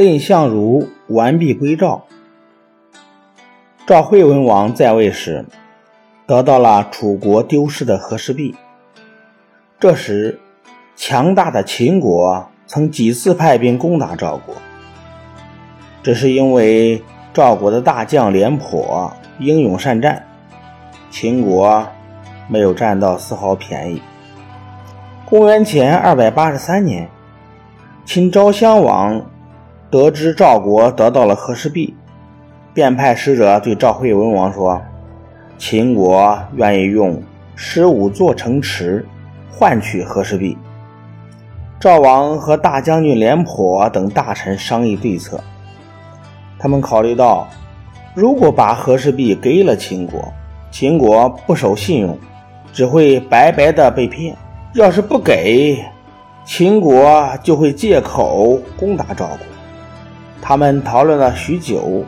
蔺相如完璧归赵。赵惠文王在位时，得到了楚国丢失的和氏璧。这时，强大的秦国曾几次派兵攻打赵国，只是因为赵国的大将廉颇英勇善战，秦国没有占到丝毫便宜。公元前二百八十三年，秦昭襄王。得知赵国得到了和氏璧，便派使者对赵惠文王说：“秦国愿意用十五座城池换取和氏璧。”赵王和大将军廉颇等大臣商议对策。他们考虑到，如果把和氏璧给了秦国，秦国不守信用，只会白白的被骗；要是不给，秦国就会借口攻打赵国。他们讨论了许久，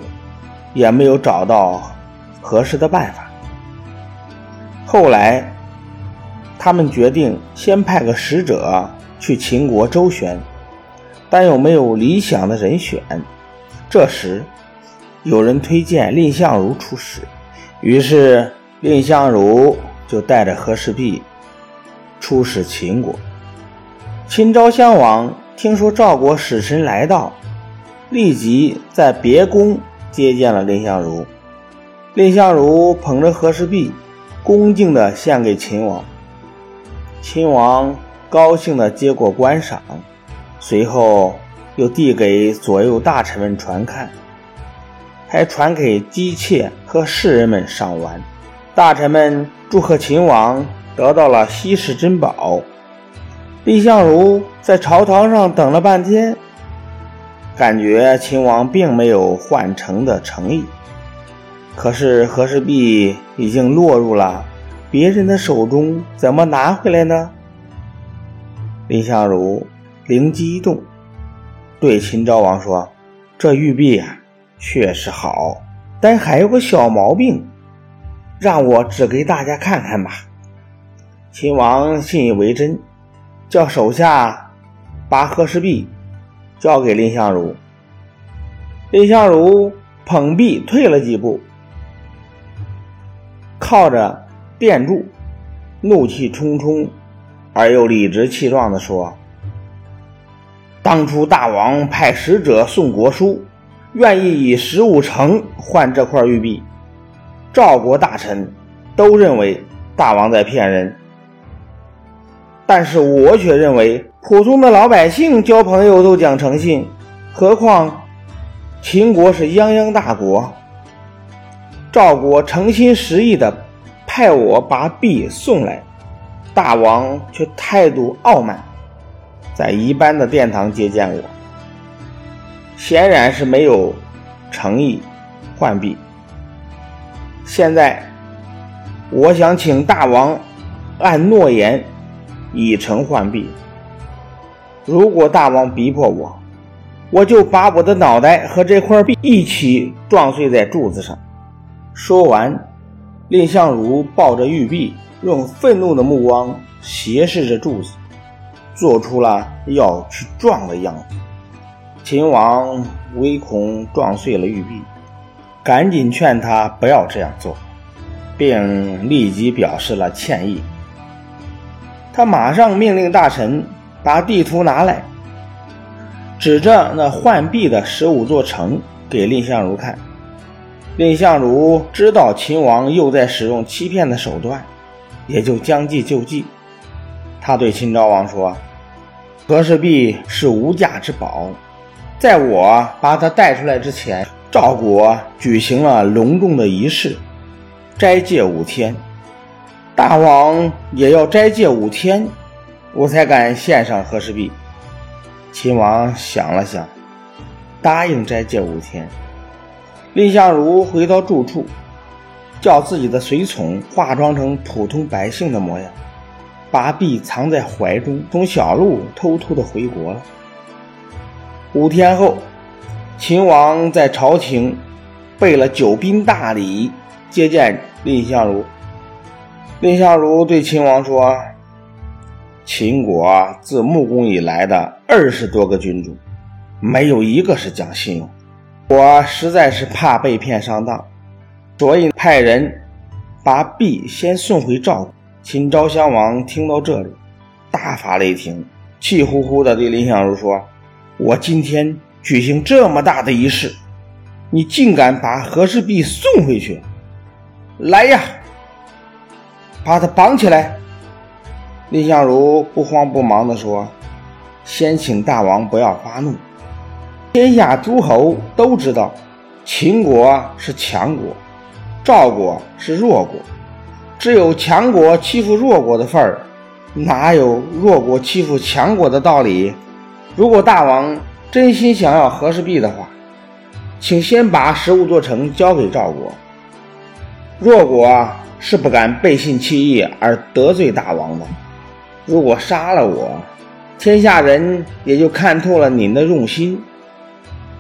也没有找到合适的办法。后来，他们决定先派个使者去秦国周旋，但又没有理想的人选。这时，有人推荐蔺相如出使，于是蔺相如就带着和氏璧出使秦国。秦昭襄王听说赵国使臣来到。立即在别宫接见了蔺相如，蔺相如捧着和氏璧，恭敬地献给秦王。秦王高兴地接过观赏，随后又递给左右大臣们传看，还传给姬妾和士人们赏玩。大臣们祝贺秦王得到了稀世珍宝。蔺相如在朝堂上等了半天。感觉秦王并没有换城的诚意，可是和氏璧已经落入了别人的手中，怎么拿回来呢？蔺相如灵机一动，对秦昭王说：“这玉璧啊，确实好，但还有个小毛病，让我指给大家看看吧。”秦王信以为真，叫手下把和氏璧。交给蔺相如，蔺相如捧璧退了几步，靠着殿柱，怒气冲冲而又理直气壮地说：“当初大王派使者送国书，愿意以十五城换这块玉璧，赵国大臣都认为大王在骗人，但是我却认为。”普通的老百姓交朋友都讲诚信，何况秦国是泱泱大国。赵国诚心实意的派我把璧送来，大王却态度傲慢，在一般的殿堂接见我，显然是没有诚意换璧。现在，我想请大王按诺言以诚换璧。如果大王逼迫我，我就把我的脑袋和这块璧一起撞碎在柱子上。说完，蔺相如抱着玉璧，用愤怒的目光斜视着柱子，做出了要去撞的样子。秦王唯恐撞碎了玉璧，赶紧劝他不要这样做，并立即表示了歉意。他马上命令大臣。把地图拿来，指着那浣碧的十五座城给蔺相如看。蔺相如知道秦王又在使用欺骗的手段，也就将计就计。他对秦昭王说：“和氏璧是无价之宝，在我把它带出来之前，赵国举行了隆重的仪式，斋戒五天。大王也要斋戒五天。”我才敢献上和氏璧。秦王想了想，答应斋戒五天。蔺相如回到住处，叫自己的随从化妆成普通百姓的模样，把璧藏在怀中，从小路偷偷的回国了。五天后，秦王在朝廷备了九宾大礼接见蔺相如。蔺相如对秦王说。秦国自穆公以来的二十多个君主，没有一个是讲信用。我实在是怕被骗上当，所以派人把璧先送回赵国。秦昭襄王听到这里，大发雷霆，气呼呼地对蔺相如说：“我今天举行这么大的仪式，你竟敢把和氏璧送回去？来呀，把他绑起来！”蔺相如不慌不忙地说：“先请大王不要发怒，天下诸侯都知道，秦国是强国，赵国是弱国。”只有强国欺负弱国的份儿，哪有弱国欺负强国的道理？如果大王真心想要和氏璧的话，请先把十五座城交给赵国。弱国是不敢背信弃义而得罪大王的。如果杀了我，天下人也就看透了您的用心，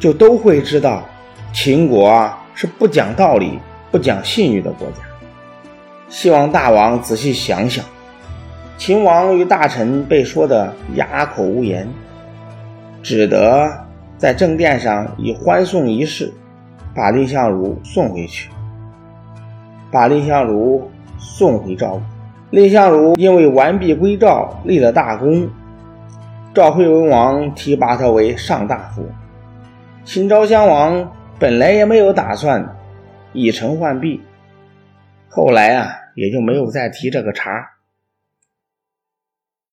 就都会知道秦国是不讲道理、不讲信誉的国家。希望大王仔细想想。秦王与大臣被说得哑口无言，只得在正殿上以欢送仪式，把蔺相如送回去。把蔺相如送回赵国。蔺相如因为完璧归赵，立了大功，赵惠文王提拔他为上大夫。秦昭襄王本来也没有打算以城换璧，后来啊。也就没有再提这个茬。